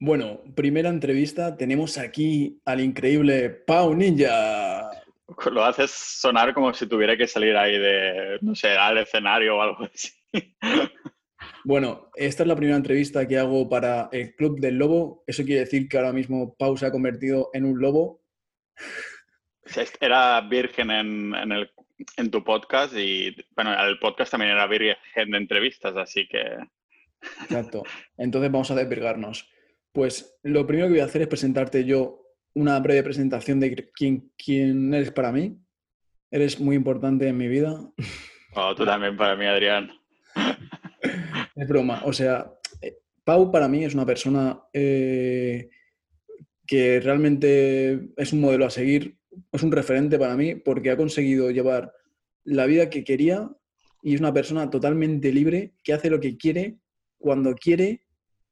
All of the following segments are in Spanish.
Bueno, primera entrevista, tenemos aquí al increíble Pau Ninja. Lo haces sonar como si tuviera que salir ahí de, no sé, al escenario o algo así. Bueno, esta es la primera entrevista que hago para el Club del Lobo. Eso quiere decir que ahora mismo Pau se ha convertido en un lobo. Era virgen en, el, en tu podcast y, bueno, el podcast también era virgen de entrevistas, así que... Exacto. Entonces vamos a desvirgarnos. Pues lo primero que voy a hacer es presentarte yo una breve presentación de quién, quién eres para mí. Eres muy importante en mi vida. Oh, tú también para mí, Adrián. Es broma. O sea, eh, Pau para mí es una persona eh, que realmente es un modelo a seguir, es un referente para mí porque ha conseguido llevar la vida que quería y es una persona totalmente libre que hace lo que quiere, cuando quiere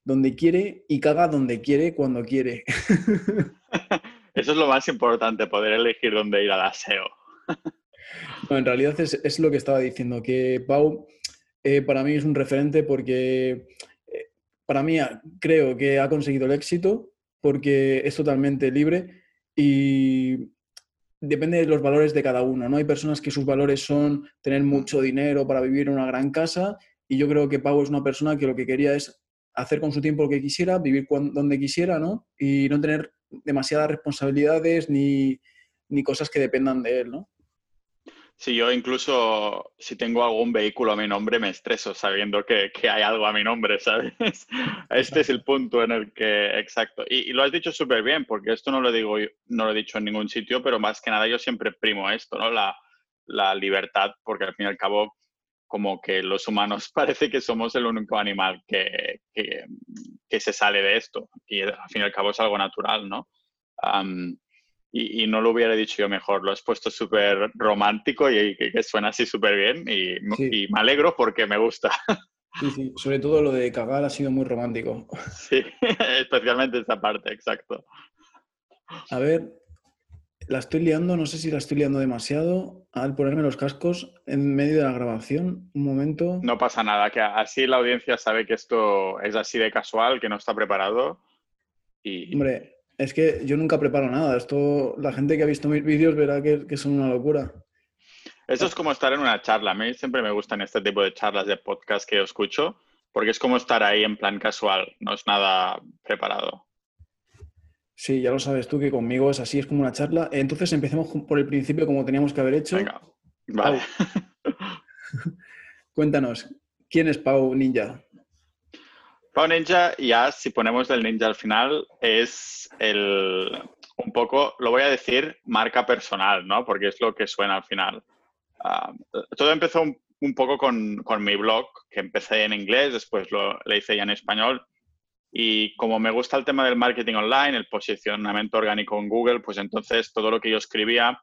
donde quiere y caga donde quiere cuando quiere. Eso es lo más importante, poder elegir dónde ir al aseo. en realidad es, lo que estaba diciendo, que Pau eh, para mí es un referente porque eh, para mí creo que ha conseguido el éxito porque es totalmente libre y depende de los valores de cada uno. ¿no? Hay personas que sus valores son tener mucho dinero para vivir en una gran casa y yo creo que Pau es una persona que lo que quería es hacer con su tiempo lo que quisiera, vivir donde quisiera, ¿no? Y no tener demasiadas responsabilidades ni, cosas que dependan de él, ¿no? Sí, yo incluso si tengo algún vehículo a mi nombre me estreso sabiendo que, hay algo a mi nombre, ¿sabes? Este es el punto en el que, exacto. Y, lo has dicho súper bien, porque esto no lo digo, no lo he dicho en ningún sitio, pero más que nada yo siempre primo esto, ¿no? La, la libertad, porque al fin y al cabo como que los humanos parece que somos el único animal que, que, se sale de esto. Y al fin y al cabo es algo natural, ¿no? y, no lo hubiera dicho yo mejor, lo has puesto súper romántico y, que, suena así súper bien y, y, me alegro porque me gusta. Sí, sí, sobre todo lo de cagar ha sido muy romántico. Sí, especialmente esta parte, exacto. A ver, la estoy liando, no sé si la estoy liando demasiado al ponerme los cascos en medio de la grabación. Un momento. No pasa nada, que así la audiencia sabe que esto es así de casual, que no está preparado. Y... Hombre, es que yo nunca preparo nada. Esto, la gente que ha visto mis vídeos verá que, que son una locura. Eso es como estar en una charla. A mí siempre me gustan este tipo de charlas de podcast que yo escucho, porque es como estar ahí en plan casual, no es nada preparado. Sí, ya lo sabes tú que conmigo es así, es como una charla. Entonces empecemos por el principio como teníamos que haber hecho. Venga, vale. Cuéntanos, ¿quién es Pau Ninja? Pau Ninja, ya si ponemos el ninja al final, es el, un poco, lo voy a decir, marca personal, ¿no? Porque es lo que suena al final. Ah, todo empezó un, poco con, con, mi blog, que empecé en inglés, después lo, le hice ya en español y como me gusta el tema del marketing online, el posicionamiento orgánico en Google, pues entonces todo lo que yo escribía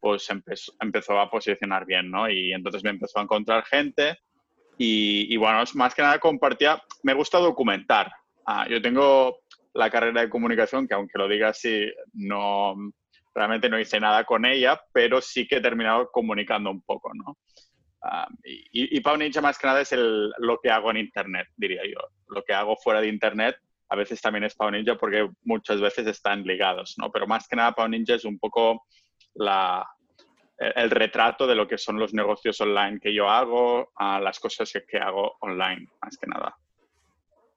pues empezó, empezó a posicionar bien, ¿no? Y entonces me empezó a encontrar gente y, y bueno, más que nada compartía, me gusta documentar. Ah, yo tengo la carrera de comunicación, que aunque lo diga así, no, realmente no hice nada con ella, pero sí que he terminado comunicando un poco, ¿no? Y, y Pau Ninja más que nada es el, lo que hago en Internet, diría yo. Lo que hago fuera de Internet a veces también es Pau Ninja porque muchas veces están ligados, ¿no? Pero más que nada Pau Ninja es un poco la, el, retrato de lo que son los negocios online que yo hago, a las cosas que, hago online, más que nada.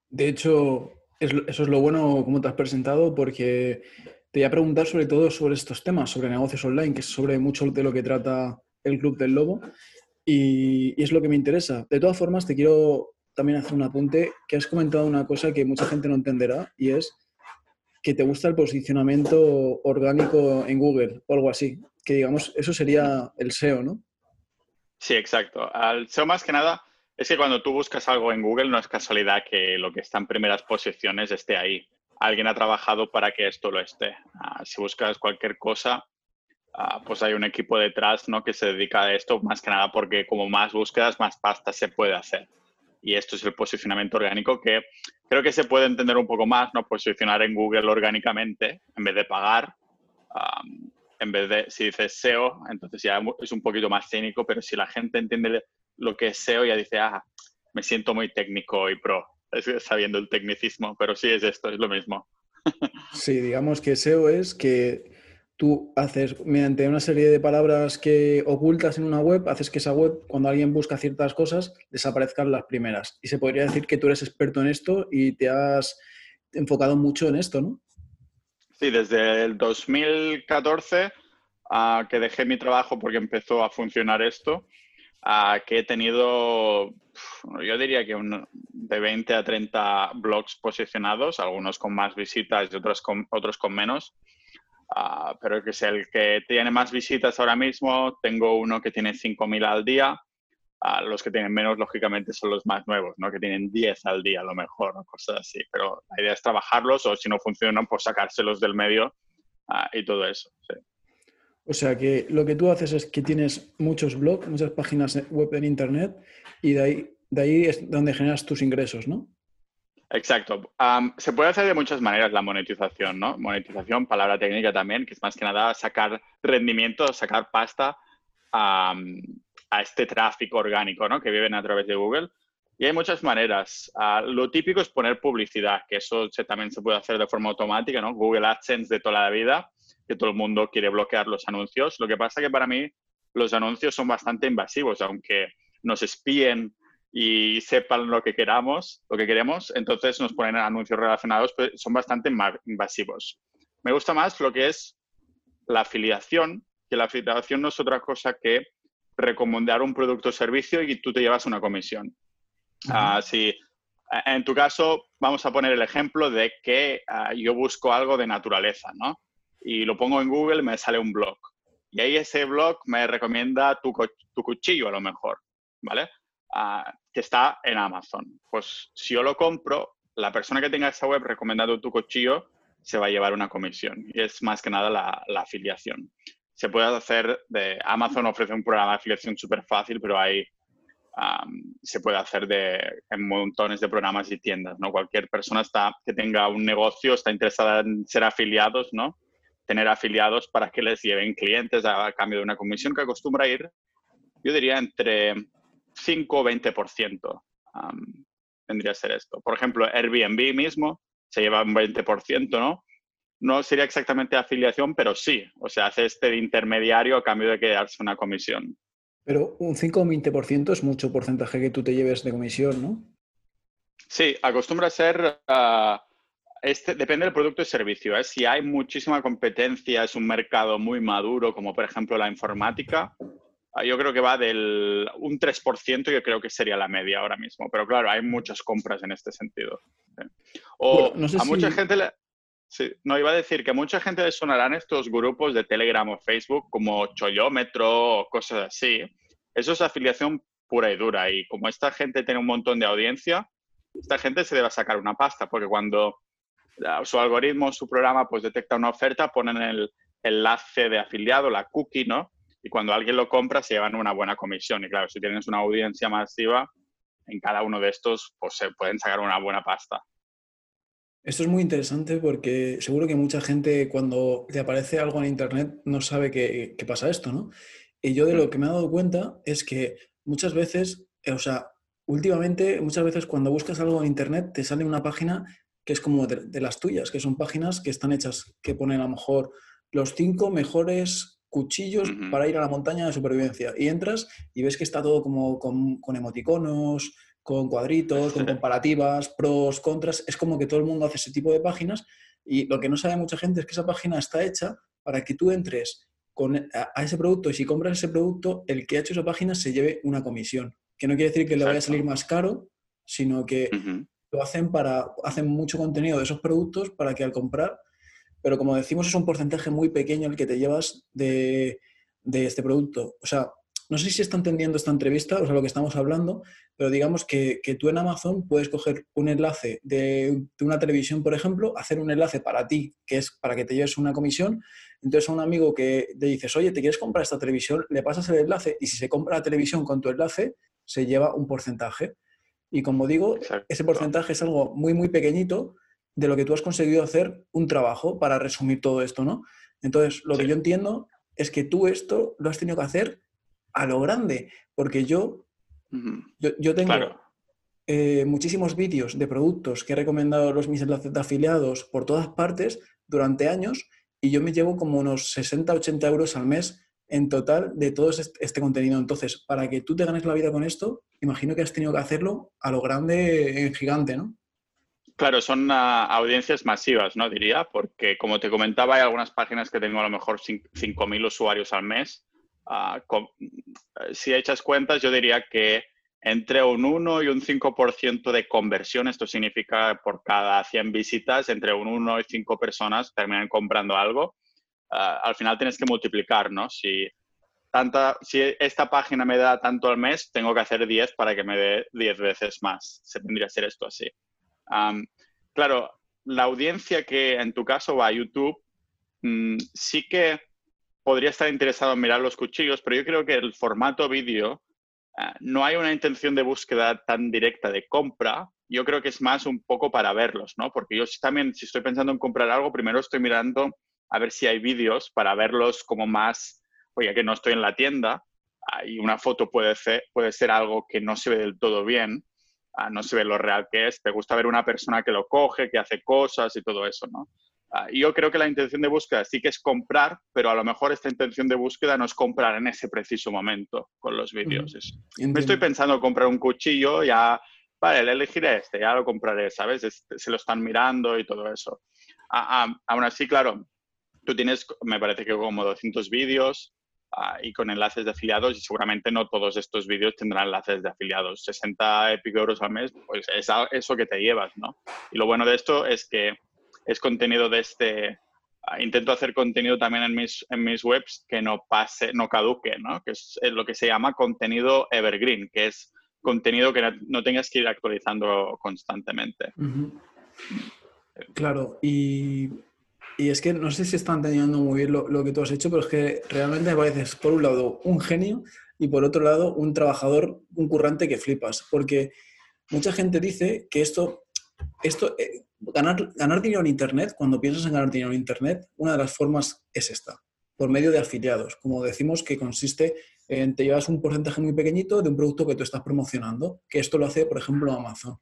De hecho, eso es lo bueno como te has presentado porque te voy a preguntar sobre todo sobre estos temas, sobre negocios online, que es sobre mucho de lo que trata el Club del Lobo y, es lo que me interesa. De todas formas, te quiero también hacer un apunte que has comentado una cosa que mucha gente no entenderá y es que te gusta el posicionamiento orgánico en Google o algo así. Que digamos, eso sería el SEO, ¿no? Sí, exacto. Al SEO más que nada es que cuando tú buscas algo en Google no es casualidad que lo que está en primeras posiciones esté ahí. Alguien ha trabajado para que esto lo esté. Ah, si buscas cualquier cosa, Ah, pues hay un equipo detrás ¿no? que se dedica a esto más que nada porque como más búsquedas, más pasta se puede hacer. Y esto es el posicionamiento orgánico que creo que se puede entender un poco más, ¿no? Posicionar en Google orgánicamente en vez de pagar. en vez de, si dices SEO, entonces ya es un poquito más técnico, pero si la gente entiende lo que es SEO, ya dice, ah, me siento muy técnico y pro. sabiendo el tecnicismo, pero sí es esto, es lo mismo. Sí, digamos que SEO es que tú haces, mediante una serie de palabras que ocultas en una web, haces que esa web, cuando alguien busca ciertas cosas, desaparezcan las primeras. Y se podría decir que tú eres experto en esto y te has enfocado mucho en esto, ¿no? Sí, desde el 2014 ah, que dejé mi trabajo porque empezó a funcionar esto, ah, que he tenido, yo diría que de 20 a 30 blogs posicionados, algunos con más visitas y otros con, otros con menos. Ah, pero que es el que tiene más visitas ahora mismo. Tengo uno que tiene 5.000 al día. Ah, los que tienen menos, lógicamente, son los más nuevos, ¿no? que tienen 10 al día a lo mejor, cosas así. Pero la idea es trabajarlos o si no funcionan, pues sacárselos del medio ah, y todo eso. O sea que lo que tú haces es que tienes muchos blogs, muchas páginas web en Internet y de ahí, de ahí es donde generas tus ingresos, ¿no? Exacto. se puede hacer de muchas maneras la monetización, ¿no? Monetización, palabra técnica también, que es más que nada sacar rendimiento, sacar pasta a, este tráfico orgánico, ¿no? Que viven a través de Google. Y hay muchas maneras. Ah, lo típico es poner publicidad, que eso también se puede hacer de forma automática, ¿no? Google AdSense de toda la vida, que todo el mundo quiere bloquear los anuncios. Lo que pasa que para mí los anuncios son bastante invasivos, aunque nos espíen y sepan lo que queramos, lo que queremos, entonces nos ponen anuncios relacionados, pues son bastante invasivos. Me gusta más lo que es la afiliación, que la afiliación no es otra cosa que recomendar un producto o servicio y tú te llevas una comisión. Así, ah, en tu caso, vamos a poner el ejemplo de que ah, yo busco algo de naturaleza, ¿no? Y lo pongo en Google, me sale un blog. Y ahí ese blog me recomienda tu, tu cuchillo a lo mejor, ¿vale? Que está en Amazon. Pues si yo lo compro, la persona que tenga esa web recomendando tu cuchillo se va a llevar una comisión. Y es más que nada la, afiliación. Se puede hacer de Amazon ofrece un programa de afiliación súper fácil, pero hay se puede hacer de, en montones de programas y tiendas, ¿no? Cualquier persona está, que tenga un negocio está interesada en ser afiliados, ¿no? Tener afiliados para que les lleven clientes a, a cambio de una comisión que acostumbra ir, yo diría, entre 5 o 20% tendría que ser esto. Por ejemplo, Airbnb mismo se lleva un 20%, ¿no? No sería exactamente afiliación, pero sí. O sea, hace este de intermediario a cambio de quedarse una comisión. Pero un 5 o 20% es mucho porcentaje que tú te lleves de comisión, ¿no? Sí, acostumbra a ser... Ah, este, depende del producto y servicio. ¿eh? Si hay muchísima competencia, es un mercado muy maduro, como por ejemplo la informática, yo creo que va del un 3%, yo creo que sería la media ahora mismo. Pero claro, hay muchas compras en este sentido. O a mucha gente le... Sí, no, iba a decir que a mucha gente le sonarán estos grupos de Telegram o Facebook como Chollómetro o cosas así. Eso es afiliación pura y dura. Y como esta gente tiene un montón de audiencia, esta gente se debe sacar una pasta, porque cuando su algoritmo, su programa, pues detecta una oferta, ponen el enlace de afiliado, la cookie, ¿no? Y cuando alguien lo compra se llevan una buena comisión. Y claro, si tienes una audiencia masiva, en cada uno de estos pues se pueden sacar una buena pasta. Esto es muy interesante porque seguro que mucha gente cuando le aparece algo en Internet no sabe que, pasa esto, ¿no? Y yo de lo que me he dado cuenta es que muchas veces, eh, o sea, últimamente, muchas veces cuando buscas algo en Internet te sale una página que es como de, de las tuyas, que son páginas que están hechas, que ponen a lo mejor los cinco mejores cuchillos para ir a la montaña de supervivencia. Y entras y ves que está todo como con, emoticonos, con cuadritos, con comparativas, pros, contras. Es como que todo el mundo hace ese tipo de páginas y lo que no sabe mucha gente es que esa página está hecha para que tú entres con, a, ese producto y si compras ese producto, el que ha hecho esa página se lleve una comisión. Que no quiere decir que le vaya a salir más caro, sino que lo hacen para, hacen mucho contenido de esos productos para que al comprar pero como decimos es un porcentaje muy pequeño el que te llevas de, este producto. O sea, no sé si está entendiendo esta entrevista, o sea, lo que estamos hablando, pero digamos que, tú en Amazon puedes coger un enlace de, una televisión, por ejemplo, hacer un enlace para ti, que es para que te lleves una comisión. Entonces a un amigo que te dices, oye, ¿te quieres comprar esta televisión? Le pasas el enlace y si se compra la televisión con tu enlace, se lleva un porcentaje. Y como digo, ese porcentaje es algo muy, muy pequeñito, de lo que tú has conseguido hacer un trabajo para resumir todo esto, ¿no? Entonces, lo que yo entiendo es que tú esto lo has tenido que hacer a lo grande, porque yo, yo, tengo, eh, muchísimos vídeos de productos que he recomendado los mis enlaces de afiliados por todas partes durante años y yo me llevo como unos 60, 80 euros al mes en total de todo este contenido. Entonces, para que tú te ganes la vida con esto, imagino que has tenido que hacerlo a lo grande, en gigante, ¿no? Claro, son ah, audiencias masivas, ¿no? Diría, porque como te comentaba, hay algunas páginas que tengo a lo mejor 5.000 usuarios al mes. Ah, si echas cuentas, yo diría que entre un 1 y un 5% de conversión, esto significa por cada 100 visitas, entre un 1 y 5 personas terminan comprando algo. Ah, al final tienes que multiplicar, ¿no? Si, tanta, si esta página me da tanto al mes, tengo que hacer 10 para que me dé 10 veces más. Se tendría que ser esto así. Claro, la audiencia que en tu caso va a YouTube, mm, sí que podría estar interesado en mirar los cuchillos, pero yo creo que el formato vídeo Ah, no hay una intención de búsqueda tan directa de compra. Yo creo que es más un poco para verlos, ¿no? Porque yo también, si estoy pensando en comprar algo, primero estoy mirando a ver si hay vídeos para verlos como más, oye, que no estoy en la tienda y una foto puede ser, puede ser algo que no se ve del todo bien, ah, no se ve lo real que es. Te gusta ver una persona que lo coge, que hace cosas y todo eso, ¿no? Ah, yo creo que la intención de búsqueda sí que es comprar, pero a lo mejor esta intención de búsqueda no es comprar en ese preciso momento con los vídeos. Me estoy pensando comprar un cuchillo, ya, vale, le elegiré este, ya lo compraré, ¿sabes? se lo están mirando y todo eso. aún así, claro, tú tienes, me parece que como 200 vídeos ah, y con enlaces de afiliados y seguramente no todos estos vídeos tendrán enlaces de afiliados. 60 y euros al mes, pues es eso que te llevas, ¿no? Y lo bueno de esto es que es contenido de este... Ah, intento hacer contenido también en mis, en mis webs que no pase, no caduque, ¿no? Que es lo que se llama contenido evergreen, que es contenido que no, tengas que ir actualizando constantemente. Claro, y, y, es que no sé si están teniendo muy bien lo, lo, que tú has hecho, pero es que realmente me pareces, por un lado, un genio y por otro lado, un trabajador, un currante que flipas. Porque mucha gente dice que esto, esto eh, ganar, ganar dinero en Internet, cuando piensas en ganar dinero en Internet, una de las formas es esta, por medio de afiliados. Como decimos, que consiste en te llevas un porcentaje muy pequeñito de un producto que tú estás promocionando, que esto lo hace, por ejemplo, Amazon.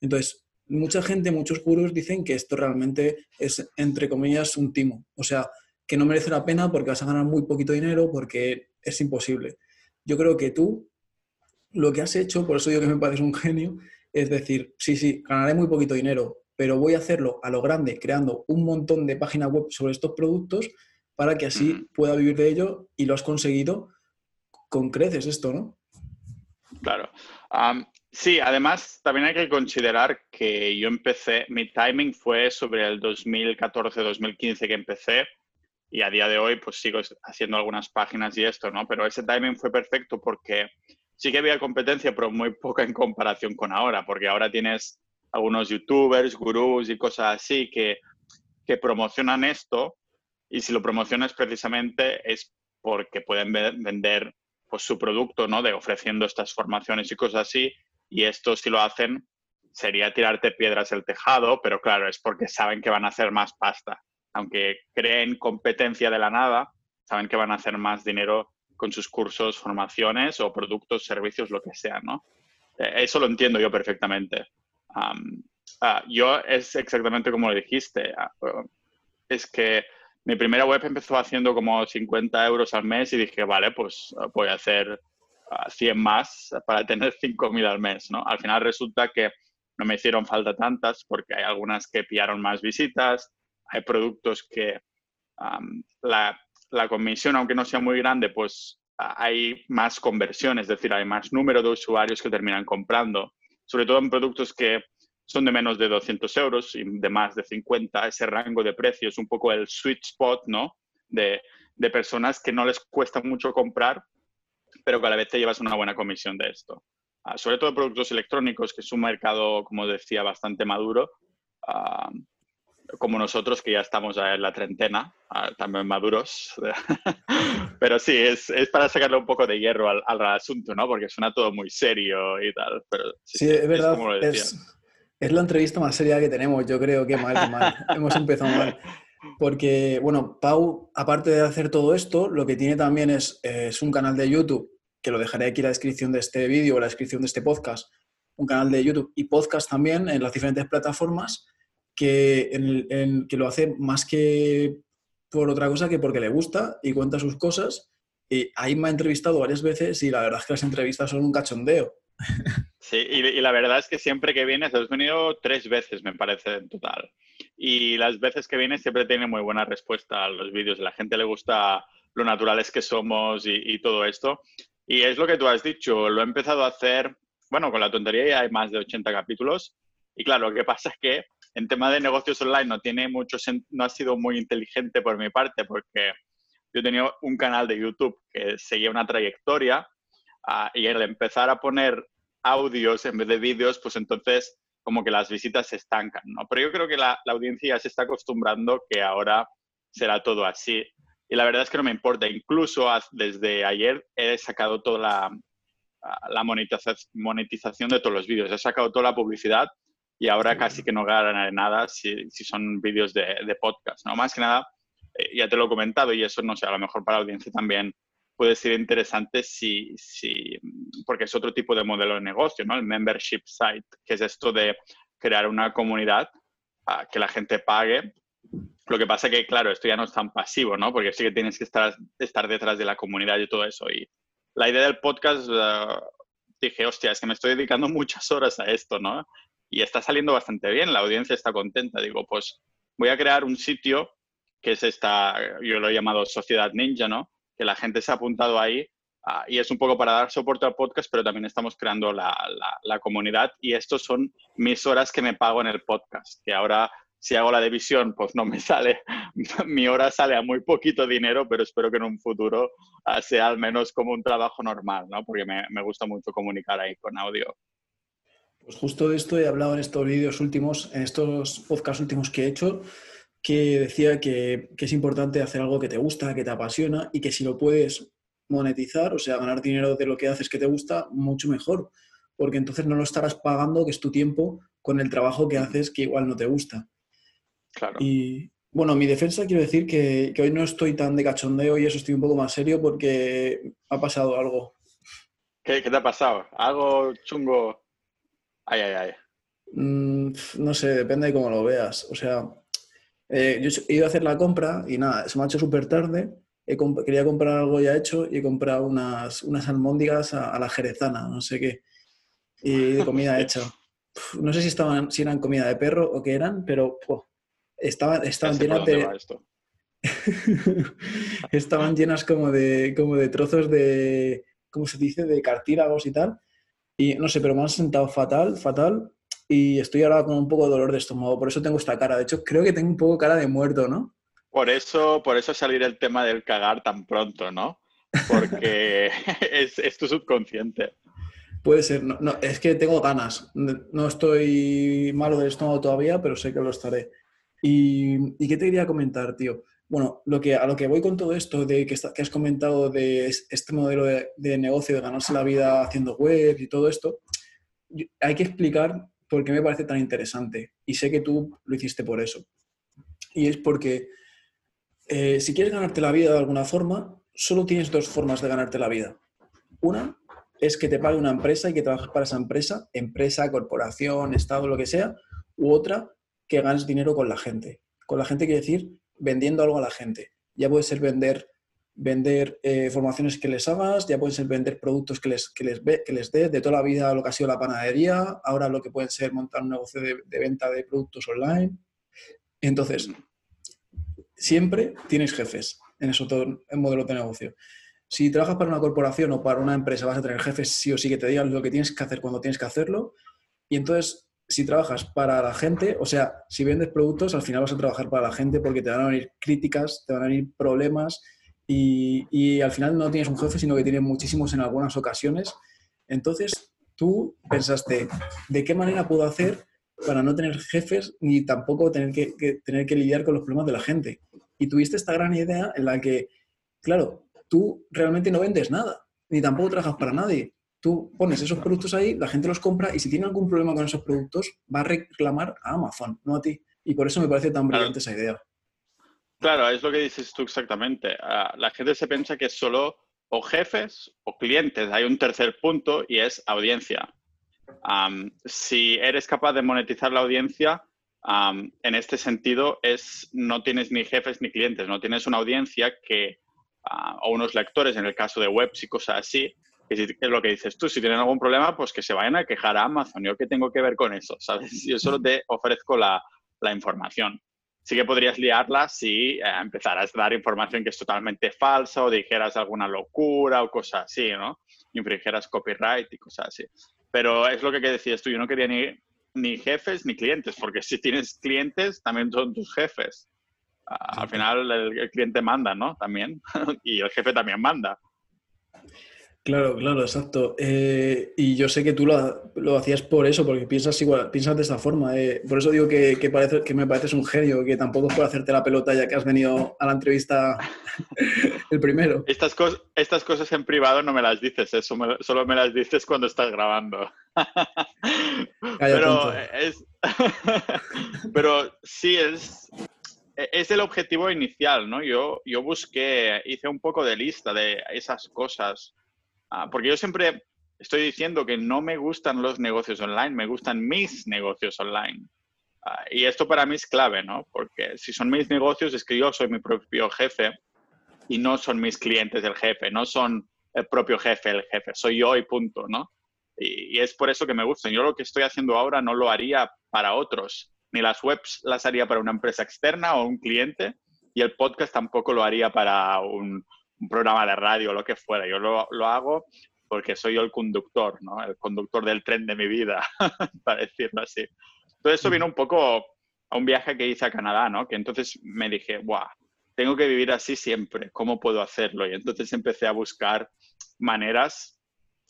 Entonces, mucha gente, muchos gurús dicen que esto realmente es, entre comillas, un timo. O sea, que no merece la pena porque vas a ganar muy poquito dinero porque es imposible. Yo creo que tú lo que has hecho, por eso digo que me parece un genio, es decir, sí, sí, ganaré muy poquito dinero, pero voy a hacerlo a lo grande, creando un montón de páginas web sobre estos productos para que así pueda vivir de ello y lo has conseguido con creces esto, ¿no? Claro. Sí, además también hay que considerar que yo empecé, mi timing fue sobre el 2014-2015 que empecé y a día de hoy pues sigo haciendo algunas páginas y esto, ¿no? Pero ese timing fue perfecto porque sí que había competencia, pero muy poca en comparación con ahora, porque ahora tienes algunos youtubers, gurús y cosas así que, que promocionan esto y si lo promocionas precisamente es porque pueden vender pues, su producto, ¿no? De ofreciendo estas formaciones y cosas así y esto si lo hacen sería tirarte piedras el tejado, pero claro, es porque saben que van a hacer más pasta. Aunque creen competencia de la nada, saben que van a hacer más dinero con sus cursos, formaciones o productos, servicios, lo que sea, ¿no? Eh, eso lo entiendo yo perfectamente. Ah, yo es exactamente como lo dijiste. Ah, es que mi primera web empezó haciendo como 50 euros al mes y dije, vale, pues ah, voy a hacer 100 más para tener 5.000 al mes. ¿no? Al final resulta que no me hicieron falta tantas porque hay algunas que pillaron más visitas, hay productos que la, la comisión, aunque no sea muy grande, pues hay más conversión, es decir, hay más número de usuarios que terminan comprando sobre todo en productos que son de menos de 200 euros y de más de 50, ese rango de precios, un poco el sweet spot, ¿no? De, de personas que no les cuesta mucho comprar, pero que a la vez te llevas una buena comisión de esto. Ah, sobre todo productos electrónicos, que es un mercado, como decía, bastante maduro. Ah, como nosotros que ya estamos en la treintena, ah, también maduros. Pero sí, es, es, para sacarle un poco de hierro al, al, asunto, ¿no? Porque suena todo muy serio y tal. Pero sí, es verdad. Es, es, la entrevista más seria que tenemos, yo creo que mal, mal. Hemos empezado mal. Porque, bueno, Pau, aparte de hacer todo esto, lo que tiene también es, es un canal de YouTube, que lo dejaré aquí en la descripción de este vídeo o la descripción de este podcast, un canal de YouTube y podcast también en las diferentes plataformas que, en, que lo hace más que por otra cosa que porque le gusta y cuenta sus cosas. Y ahí me ha entrevistado varias veces y la verdad es que las entrevistas son un cachondeo. Sí, y, la verdad es que siempre que vienes, has venido tres veces, me parece, en total. Y las veces que vienes siempre tiene muy buena respuesta a los vídeos. A la gente le gusta lo naturales que somos y, todo esto. Y es lo que tú has dicho, lo he empezado a hacer, bueno, con la tontería ya hay más de 80 capítulos. Y claro, lo que pasa es que en tema de negocios online no tiene mucho, no ha sido muy inteligente por mi parte, porque yo tenía un canal de YouTube que seguía una trayectoria ah, y al empezar a poner audios en vez de vídeos, pues entonces como que las visitas se estancan, ¿no? Pero yo creo que la, la audiencia ya se está acostumbrando que ahora será todo así. Y la verdad es que no me importa. Incluso desde ayer he sacado toda la, la monetización de todos los vídeos. He sacado toda la publicidad y ahora casi que no ganaré nada si, si son vídeos de, de, podcast. ¿no? Más que nada, eh, ya te lo he comentado y eso, no sé, a lo mejor para la audiencia también puede ser interesante si, si, porque es otro tipo de modelo de negocio, ¿no? El membership site, que es esto de crear una comunidad a que la gente pague. Lo que pasa que, claro, esto ya no es tan pasivo, ¿no? Porque sí que tienes que estar, estar detrás de la comunidad y todo eso. Y la idea del podcast, uh, dije, hostia, es que me estoy dedicando muchas horas a esto, ¿no? y está saliendo bastante bien, la audiencia está contenta. Digo, pues voy a crear un sitio que es esta, yo lo he llamado Sociedad Ninja, ¿no? Que la gente se ha apuntado ahí ah, y es un poco para dar soporte al podcast, pero también estamos creando la, la, comunidad y estos son mis horas que me pago en el podcast, que ahora si hago la división, pues no me sale, mi hora sale a muy poquito dinero, pero espero que en un futuro ah, sea al menos como un trabajo normal, ¿no? Porque me, me gusta mucho comunicar ahí con audio. Pues justo de esto he hablado en estos vídeos últimos, en estos podcasts últimos que he hecho, que decía que, es importante hacer algo que te gusta, que te apasiona y que si lo puedes monetizar, o sea, ganar dinero de lo que haces que te gusta, mucho mejor, porque entonces no lo estarás pagando, que es tu tiempo, con el trabajo que haces que igual no te gusta. Claro. Y bueno, mi defensa quiero decir que, que hoy no estoy tan de cachondeo y eso estoy un poco más serio porque ha pasado algo. ¿Qué, qué te ha pasado? ¿Algo chungo? Ay, ay, ay. Mm, no sé, depende de cómo lo veas. O sea, eh, yo he ido a hacer la compra y nada, se me ha hecho súper tarde. quería comprar algo ya hecho y he comprado unas, unas almóndigas a, la jerezana, no sé qué, y de comida hecha. no sé si, estaban, si eran comida de perro o qué eran, pero estaban, estaban llenas de... estaban llenas como de, como de trozos de, ¿cómo se dice?, de cartílagos y tal. Y no sé, pero me han sentado fatal, fatal. Y estoy ahora con un poco de dolor de estómago. Por eso tengo esta cara. De hecho, creo que tengo un poco cara de muerto, ¿no? Por eso, por eso salir el tema del cagar tan pronto, ¿no? Porque es, tu subconsciente. Puede ser. No, no, es que tengo ganas. No estoy malo del estómago todavía, pero sé que lo estaré. ¿Y, ¿y qué te quería comentar, tío? Bueno, lo que, a lo que voy con todo esto de que, que has comentado de este modelo de, negocio, de ganarse la vida haciendo web y todo esto, hay que explicar por qué me parece tan interesante. Y sé que tú lo hiciste por eso. Y es porque eh, si quieres ganarte la vida de alguna forma, solo tienes dos formas de ganarte la vida. Una es que te pague una empresa y que trabajes para esa empresa, empresa, corporación, estado, lo que sea, u otra que ganes dinero con la gente. Con la gente quiere decir vendiendo algo a la gente. Ya puede ser vender, vender eh, formaciones que les hagas, ya puede ser vender productos que les, que les, que les dé de toda la vida lo que ha sido la panadería, ahora lo que puede ser montar un negocio de, venta de productos online. Entonces, siempre tienes jefes en eso todo, en modelo de negocio. Si trabajas para una corporación o para una empresa, vas a tener jefes sí o sí que te digan lo que tienes que hacer cuando tienes que hacerlo. Y entonces si trabajas para la gente, o sea, si vendes productos, al final vas a trabajar para la gente porque te van a venir críticas, te van a venir problemas y, al final no tienes un jefe, sino que tienes muchísimos en algunas ocasiones. Entonces, tú pensaste, ¿de qué manera puedo hacer para no tener jefes ni tampoco tener que, tener que lidiar con los problemas de la gente? Y tuviste esta gran idea en la que, claro, tú realmente no vendes nada, ni tampoco trabajas para nadie tú pones esos productos ahí, la gente los compra y si tiene algún problema con esos productos, va a reclamar a Amazon, no a ti. Y por eso me parece tan brillante esa idea. Claro, es lo que dices tú exactamente. Ah, la gente se piensa que solo o jefes o clientes. Hay un tercer punto y es audiencia. si eres capaz de monetizar la audiencia, en este sentido es no tienes ni jefes ni clientes, no tienes una audiencia que, ah, o unos lectores, en el caso de webs y cosas así, que es lo que dices tú, si tienen algún problema, pues que se vayan a quejar a Amazon. ¿Yo qué tengo que ver con eso? ¿Sabes? Yo solo te ofrezco la, la información. Sí que podrías liarla si eh, empezaras a dar información que es totalmente falsa o dijeras alguna locura o cosas así, ¿no? Infringieras copyright y cosas así. Pero es lo que decías tú, yo no quería ni, ni jefes ni clientes, porque si tienes clientes, también son tus jefes. al final el, cliente manda, ¿no? También. y el jefe también manda. Claro, claro, exacto. Eh, y yo sé que tú lo, hacías por eso, porque piensas igual, piensas de esta forma. Eh. por eso digo que, parece, que me pareces un genio, que tampoco puedo hacerte la pelota ya que has venido a la entrevista el primero. Estas, estas cosas en privado no me las dices, eso solo me las dices cuando estás grabando. pero, es, pero sí, es, es el objetivo inicial, ¿no? Yo, yo busqué, hice un poco de lista de esas cosas porque yo siempre estoy diciendo que no me gustan los negocios online, me gustan mis negocios online. Ah, y esto para mí es clave, ¿no? Porque si son mis negocios es que yo soy mi propio jefe y no son mis clientes el jefe, no son el propio jefe el jefe, soy yo y punto, ¿no? Y, y es por eso que me gustan. Yo lo que estoy haciendo ahora no lo haría para otros, ni las webs las haría para una empresa externa o un cliente, y el podcast tampoco lo haría para un, un programa de radio lo que fuera. Yo lo, lo, hago porque soy yo el conductor, ¿no? El conductor del tren de mi vida, para decirlo así. Todo esto vino un poco a un viaje que hice a Canadá, ¿no? Que entonces me dije, ¡guau! Tengo que vivir así siempre, ¿cómo puedo hacerlo? Y entonces empecé a buscar maneras.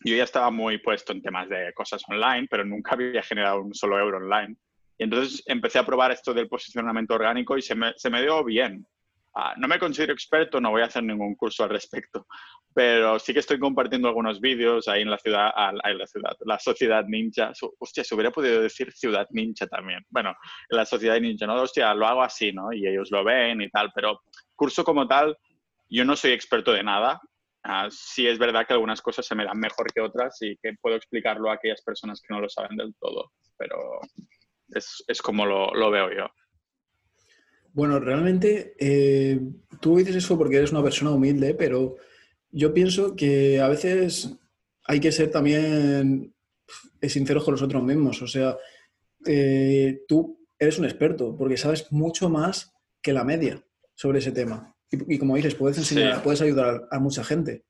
Yo ya estaba muy puesto en temas de cosas online, pero nunca había generado un solo euro online. Y entonces empecé a probar esto del posicionamiento orgánico y se me, se me dio bien. Ah, no me considero experto, no voy a hacer ningún curso al respecto, pero sí que estoy compartiendo algunos vídeos ahí en la ciudad, en la ciudad, la sociedad ninja. Hostia, se hubiera podido decir ciudad ninja también. Bueno, en la sociedad ninja, ¿no? Hostia, lo hago así, ¿no? Y ellos lo ven y tal, pero curso como tal, yo no soy experto de nada. Uh, sí es verdad que algunas cosas se me dan mejor que otras y que puedo explicarlo a aquellas personas que no lo saben del todo, pero es, es como lo veo yo. Bueno, realmente eh, tú dices eso porque eres una persona humilde, pero yo pienso que a veces hay que ser también sinceros con nosotros mismos. O sea, eh, tú eres un experto porque sabes mucho más que la media sobre ese tema. Y, como dices, puedes enseñar, puedes ayudar a mucha gente.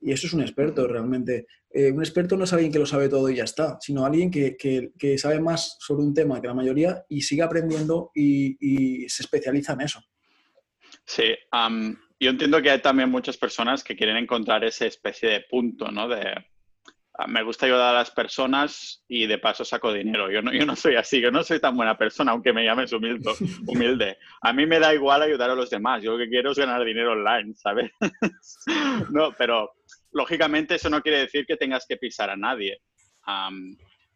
Y eso es un experto realmente. Eh, un experto no es alguien que lo sabe todo y ya está, sino alguien que, que, sabe más sobre un tema que la mayoría y sigue aprendiendo y, se especializa en eso. Sí, yo entiendo que hay también muchas personas que quieren encontrar esa especie de punto, ¿no? De, ah, me gusta ayudar a las personas y de paso saco dinero. Yo no, yo no soy así, yo no soy tan buena persona, aunque me llames humilde, humilde. A mí me da igual ayudar a los demás. Yo lo que quiero es ganar dinero online, ¿sabes? no, pero lógicamente eso no quiere decir que tengas que pisar a nadie.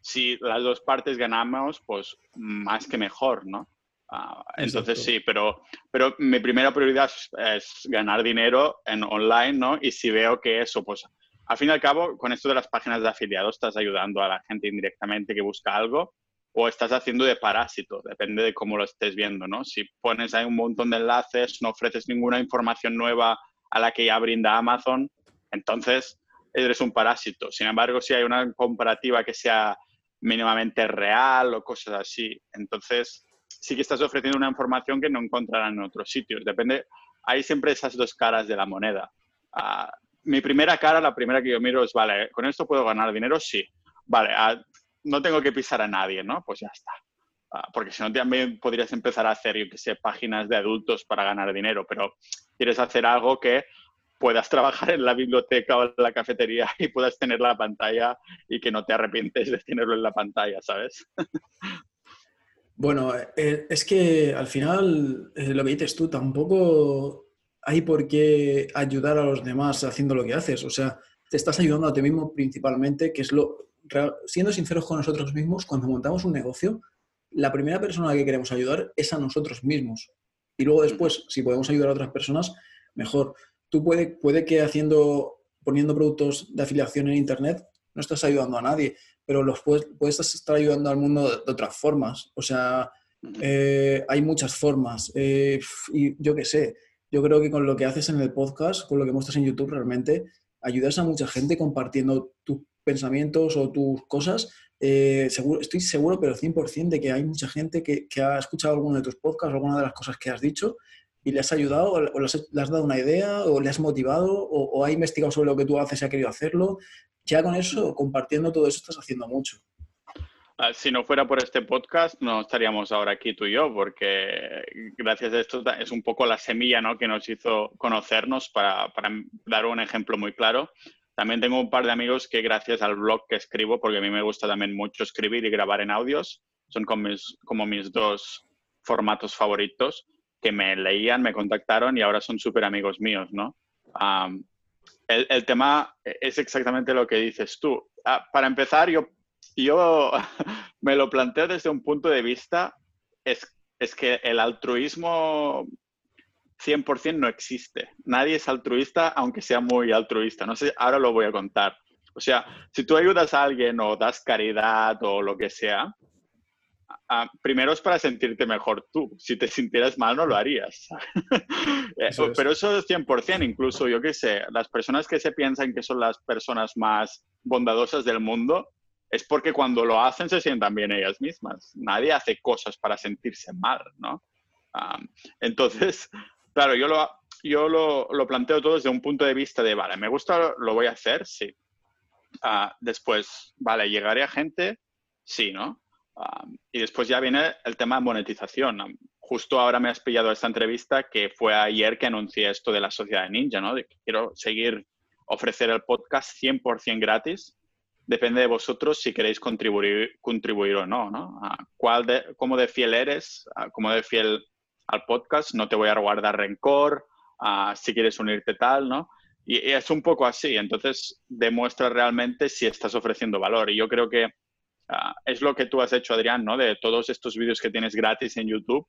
si las dos partes ganamos, pues más que mejor, ¿no? Ah, entonces sí, pero, pero mi primera prioridad es, ganar dinero en online, ¿no? Y si veo que eso, pues al fin y al cabo, con esto de las páginas de afiliados estás ayudando a la gente indirectamente que busca algo o estás haciendo de parásito, depende de cómo lo estés viendo, ¿no? Si pones ahí un montón de enlaces, no ofreces ninguna información nueva a la que ya brinda Amazon, entonces eres un parásito. Sin embargo, si hay una comparativa que sea mínimamente real o cosas así, entonces sí que estás ofreciendo una información que no encontrarán en otros sitios. Depende, hay siempre esas dos caras de la moneda. Ah, mi primera cara, la primera que yo miro es, vale, ¿con esto puedo ganar dinero? Sí. Vale, ah, no tengo que pisar a nadie, ¿no? Pues ya está. Ah, porque si no, también podrías empezar a hacer, yo que sé, páginas de adultos para ganar dinero, pero quieres hacer algo que puedas trabajar en la biblioteca o en la cafetería y puedas tener la pantalla y que no te arrepientes de tenerlo en la pantalla, ¿sabes? Bueno, eh, es que al final, eh, lo que dices tú, tampoco hay por qué ayudar a los demás haciendo lo que haces. O sea, te estás ayudando a ti mismo principalmente, que es lo... Siendo sinceros con nosotros mismos, cuando montamos un negocio, la primera persona a la que queremos ayudar es a nosotros mismos. Y luego después, si podemos ayudar a otras personas, mejor tú puede, puede que haciendo, poniendo productos de afiliación en Internet no estás ayudando a nadie, pero los puedes, puedes estar ayudando al mundo de, otras formas. O sea, eh, hay muchas formas. Eh, y yo qué sé, yo creo que con lo que haces en el podcast, con lo que muestras en YouTube, realmente ayudas a mucha gente compartiendo tus pensamientos o tus cosas. Eh, seguro, estoy seguro, pero 100% de que hay mucha gente que, que, ha escuchado alguno de tus podcasts, alguna de las cosas que has dicho y le has ayudado, o le has, dado una idea, o le has motivado, o, ha investigado sobre lo que tú haces y ha querido hacerlo. Ya con eso, compartiendo todo eso, estás haciendo mucho. Ah, si no fuera por este podcast, no estaríamos ahora aquí tú y yo, porque gracias a esto es un poco la semilla ¿no? que nos hizo conocernos para, para, dar un ejemplo muy claro. También tengo un par de amigos que gracias al blog que escribo, porque a mí me gusta también mucho escribir y grabar en audios, son como mis, como mis dos formatos favoritos que me leían, me contactaron y ahora son súper amigos míos, ¿no? el, tema es exactamente lo que dices tú. Ah, para empezar, yo, yo me lo planteo desde un punto de vista, es, es que el altruismo 100% no existe. Nadie es altruista, aunque sea muy altruista. No sé, ahora lo voy a contar. O sea, si tú ayudas a alguien o das caridad o lo que sea, Ah, primero es para sentirte mejor tú. Si te sintieras mal, no lo harías. Eh, pero eso es 100%, incluso yo qué sé, las personas que se piensan que son las personas más bondadosas del mundo, es porque cuando lo hacen se sientan bien ellas mismas. Nadie hace cosas para sentirse mal, ¿no? entonces, claro, yo, lo, yo lo, lo, planteo todo desde un punto de vista de, vale, me gusta, lo voy a hacer, sí. Ah, después, vale, llegaré a gente, sí, ¿no? Y después ya viene el tema de monetización. justo ahora me has pillado esta entrevista que fue ayer que anuncié esto de la sociedad de ninja, ¿no? De que quiero seguir ofrecer el podcast 100% gratis. Depende de vosotros si queréis contribuir, contribuir o no, ¿no? ¿Cuál de, ¿Cómo de fiel eres? ¿Cómo de fiel al podcast? No te voy a guardar rencor. si quieres unirte tal, ¿no? Y, y es un poco así. Entonces demuestra realmente si estás ofreciendo valor. Y yo creo que Ah, es lo que tú has hecho, Adrián, ¿no? De todos estos vídeos que tienes gratis en YouTube.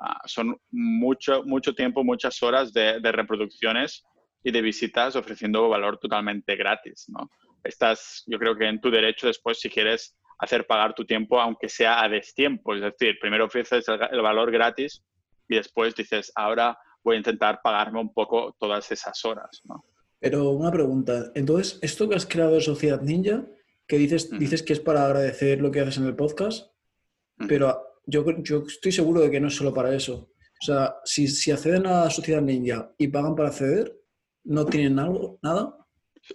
Ah, son mucho, mucho tiempo, muchas horas de, reproducciones y de visitas ofreciendo valor totalmente gratis, ¿no? Estás, yo creo que en tu derecho después, si quieres hacer pagar tu tiempo, aunque sea a destiempo. Es decir, primero ofreces el, valor gratis y después dices, ahora voy a intentar pagarme un poco todas esas horas, ¿no? Pero una pregunta, entonces, ¿esto que has creado de Sociedad Ninja que dices, dices que es para agradecer lo que haces en el podcast, pero yo, yo estoy seguro de que no es solo para eso. O sea, si, si acceden a la Sociedad Ninja y pagan para acceder, ¿no tienen algo, nada?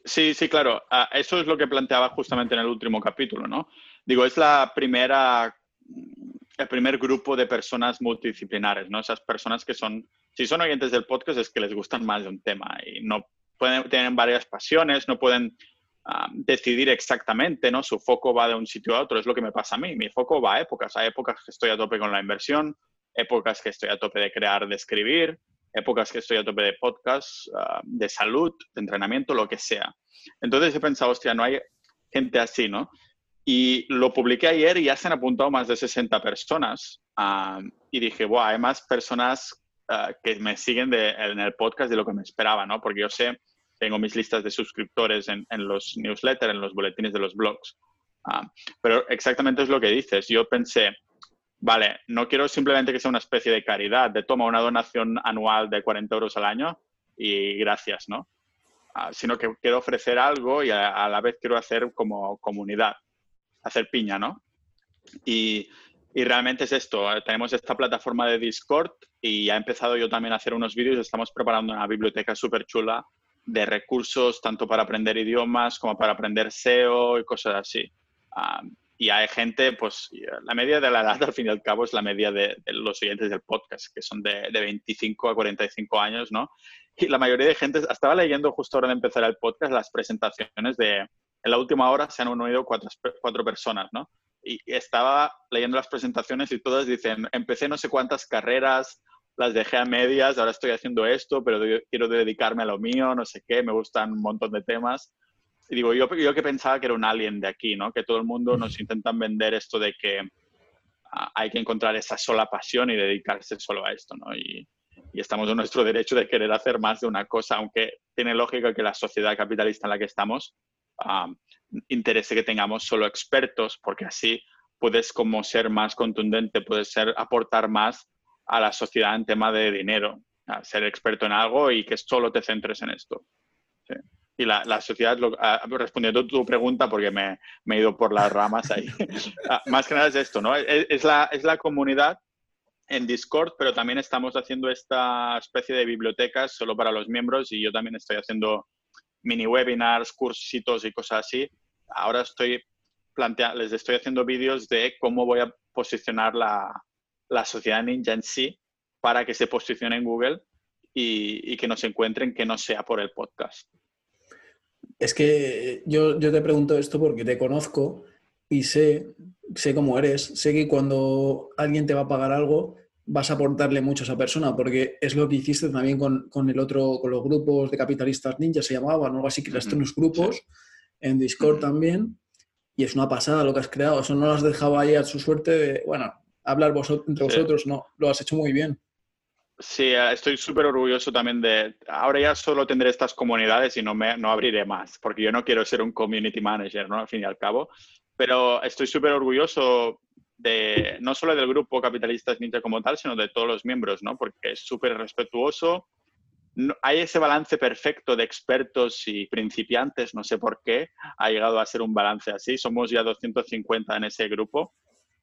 Sí, sí, claro. Ah, eso es lo que planteaba justamente en el último capítulo, ¿no? Digo, es la primera, el primer grupo de personas multidisciplinares, ¿no? Esas personas que son, si son oyentes del podcast, es que les gustan más de un tema y no pueden tener varias pasiones, no pueden decidir exactamente, ¿no? Su foco va de un sitio a otro, es lo que me pasa a mí. Mi foco va a épocas, hay épocas que estoy a tope con la inversión, épocas que estoy a tope de crear, de escribir, épocas que estoy a tope de podcast, ah, de salud, de entrenamiento, lo que sea. Entonces he pensado, hostia, no hay gente así, ¿no? Y lo publiqué ayer y ya se han apuntado más de 60 personas. Y dije, wow, hay más personas ah, que me siguen en el podcast de lo que me esperaba, ¿no? Porque yo sé tengo mis listas de suscriptores en, los newsletters, en los boletines de los blogs. Ah, pero exactamente es lo que dices. Yo pensé, vale, no quiero simplemente que sea una especie de caridad, de toma una donación anual de 40 euros al año y gracias, ¿no? Ah, sino que quiero ofrecer algo y a, la vez quiero hacer como comunidad, hacer piña, ¿no? Y, y realmente es esto, tenemos esta plataforma de Discord y he empezado yo también a hacer unos vídeos, estamos preparando una biblioteca súper chula de recursos tanto para aprender idiomas como para aprender SEO y cosas así. y hay gente, pues la media de la edad al fin y al cabo es la media de, los oyentes del podcast, que son de, de, 25 a 45 años, ¿no? Y la mayoría de gente, estaba leyendo justo ahora de empezar el podcast las presentaciones de, en la última hora se han unido cuatro, cuatro personas, ¿no? Y estaba leyendo las presentaciones y todas dicen, empecé no sé cuántas carreras, las dejé a medias, ahora estoy haciendo esto, pero quiero dedicarme a lo mío, no sé qué, me gustan un montón de temas. Y digo, yo, yo que pensaba que era un alien de aquí, ¿no? Que todo el mundo nos intentan vender esto de que ah, hay que encontrar esa sola pasión y dedicarse solo a esto, ¿no? Y, y, estamos en nuestro derecho de querer hacer más de una cosa, aunque tiene lógica que la sociedad capitalista en la que estamos, ah, interese que tengamos solo expertos, porque así puedes como ser más contundente, puedes ser, aportar más a la sociedad en tema de dinero, ser experto en algo y que solo te centres en esto. Y la, la sociedad, respondiendo a tu pregunta, porque me, me, he ido por las ramas ahí, ah, más que nada es esto, ¿no? Es, la, es la comunidad en Discord, pero también estamos haciendo esta especie de bibliotecas solo para los miembros y yo también estoy haciendo mini webinars, cursitos y cosas así. Ahora estoy planteando, les estoy haciendo vídeos de cómo voy a posicionar la, la sociedad ninja en sí para que se posicione en Google y, y que nos encuentren que no sea por el podcast. Es que yo, yo te pregunto esto porque te conozco y sé, sé cómo eres, sé que cuando alguien te va a pagar algo vas a aportarle mucho a esa persona, porque es lo que hiciste también con, con el otro, con los grupos de capitalistas ninja, se llamaban, algo así, creaste unos grupos en Discord también, y es una pasada lo que has creado, eso no lo has dejado ahí a su suerte de, bueno, hablar vosotros, entre vosotros, no, lo has hecho muy bien. Sí, eh, estoy súper orgulloso también de... Ahora ya solo tendré estas comunidades y no, me, no abriré más, porque yo no quiero ser un community manager, ¿no? Al fin y al cabo. Pero estoy súper orgulloso de, no solo del grupo Capitalistas Ninja como tal, sino de todos los miembros, ¿no? Porque es súper respetuoso. hay ese balance perfecto de expertos y principiantes, no sé por qué ha llegado a ser un balance así. Somos ya 250 en ese grupo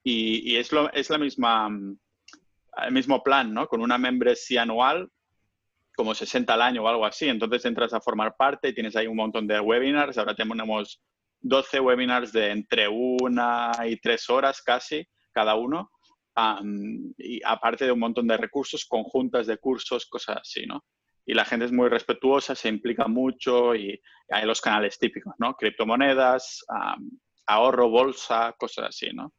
y, es, lo, es la misma el mismo plan, ¿no? Con una membresía anual, como 60 al año o algo así. Entonces entras a formar parte y tienes ahí un montón de webinars. Ahora tenemos 12 webinars de entre una y tres horas casi cada uno. y aparte de un montón de recursos, conjuntas de cursos, cosas así, ¿no? Y la gente es muy respetuosa, se implica mucho y hay los canales típicos, ¿no? Criptomonedas, ahorro, bolsa, cosas así, ¿no?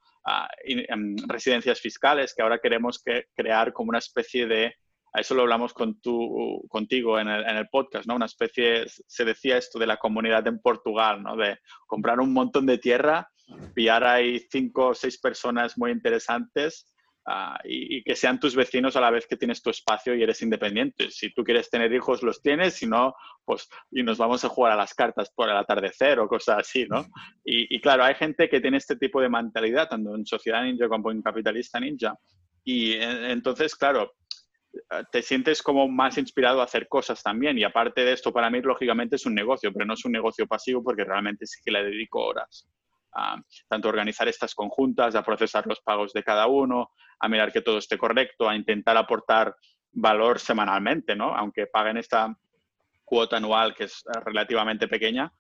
Em, residencias fiscales, que ahora queremos que, crear como una especie de, eso lo hablamos con tu, contigo en el, en el, podcast, ¿no? Una especie, se decía esto de la comunidad en Portugal, ¿no? De comprar un montón de tierra, pillar ahí cinco o seis personas muy interesantes Ah, y, que sean tus vecinos a la vez que tienes tu espacio y eres independiente. Si tú quieres tener hijos, los tienes, si no, pues y nos vamos a jugar a las cartas por el atardecer o cosas así, ¿no? Y, claro, hay gente que tiene este tipo de mentalidad, tanto en Sociedad Ninja como en Capitalista Ninja. Y entonces, claro, te sientes como más inspirado a hacer cosas también. Y aparte de esto, para mí, lógicamente, es un negocio, pero no es un negocio pasivo porque realmente sí que le dedico horas a tanto organizar estas conjuntas, a procesar los pagos de cada uno, a mirar que todo esté correcto, a intentar aportar valor semanalmente, ¿no? Aunque paguen esta cuota anual que es relativamente pequeña,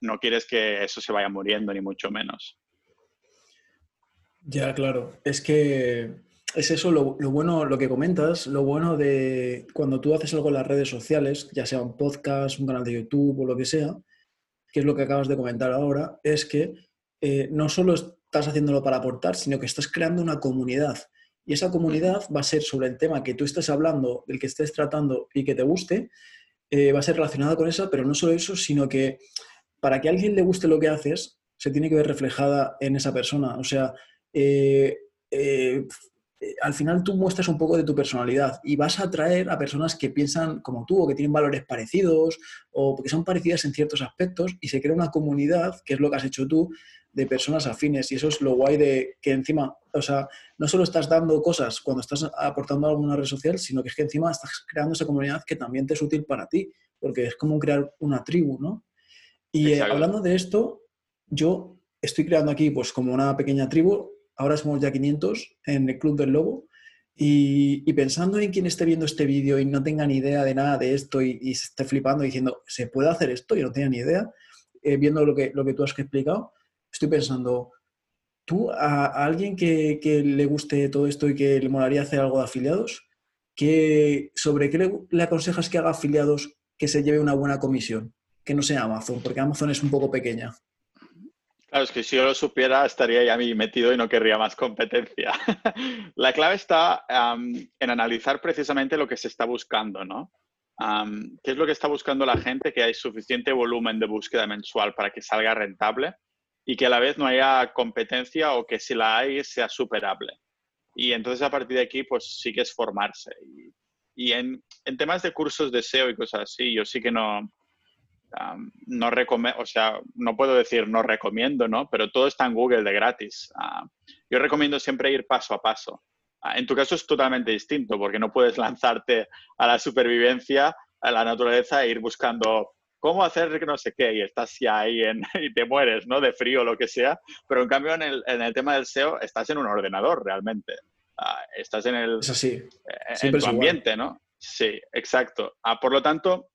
no quieres que eso se vaya muriendo, ni mucho menos. Ya, claro. Es que es eso lo, lo, bueno, lo que comentas, lo bueno de cuando tú haces algo en las redes sociales, ya sea un podcast, un canal de YouTube o lo que sea, que es lo que acabas de comentar ahora, es que eh, no solo estás haciéndolo para aportar, sino que estás creando una comunidad. Y esa comunidad va a ser sobre el tema que tú estés hablando, del que estés tratando y que te guste, eh, va a ser relacionada con eso, pero no solo eso, sino que para que a alguien le guste lo que haces, se tiene que ver reflejada en esa persona. O sea, eh, al final tú muestras un poco de tu personalidad y vas a atraer a personas que piensan como tú o que tienen valores parecidos o que son parecidas en ciertos aspectos y se crea una comunidad, que es lo que has hecho tú, de personas afines y eso es lo guay de que encima, o sea, no solo estás dando cosas cuando estás aportando a alguna red social, sino que es que encima estás creando esa comunidad que también te es útil para ti, porque es como crear una tribu, ¿no? Y eh, hablando de esto, yo estoy creando aquí pues como una pequeña tribu ahora somos ya 500 en el Club del Lobo. Y, pensando en quien esté viendo este vídeo y no tenga ni idea de nada de esto y, se esté flipando diciendo, ¿se puede hacer esto? Y no tenga ni idea, eh, viendo lo que, lo que tú has explicado, estoy pensando, ¿tú a, alguien que, le guste todo esto y que le molaría hacer algo de afiliados, que, ¿sobre qué le, le aconsejas que haga afiliados que se lleve una buena comisión? Que no sea Amazon, porque Amazon es un poco pequeña. Claro, es que si yo lo supiera estaría ya mí metido y no querría más competencia. la clave está en analizar precisamente lo que se está buscando, ¿no? ¿Qué es lo que está buscando la gente? Que hay suficiente volumen de búsqueda mensual para que salga rentable y que a la vez no haya competencia o que si la hay sea superable. Y entonces a partir de aquí, pues sí que es formarse. Y, en, en, temas de cursos de SEO y cosas así, yo sí que no, no recomiendo, o sea, no puedo decir no recomiendo, ¿no? Pero todo está en Google de gratis. yo recomiendo siempre ir paso a paso. en tu caso es totalmente distinto porque no puedes lanzarte a la supervivencia, a la naturaleza e ir buscando cómo hacer que no sé qué y estás ya ahí en, y te mueres, ¿no? De frío o lo que sea. Pero en cambio en el, en el tema del SEO estás en un ordenador realmente. estás en el en tu ambiente, ¿no? Sí, exacto. Por lo tanto,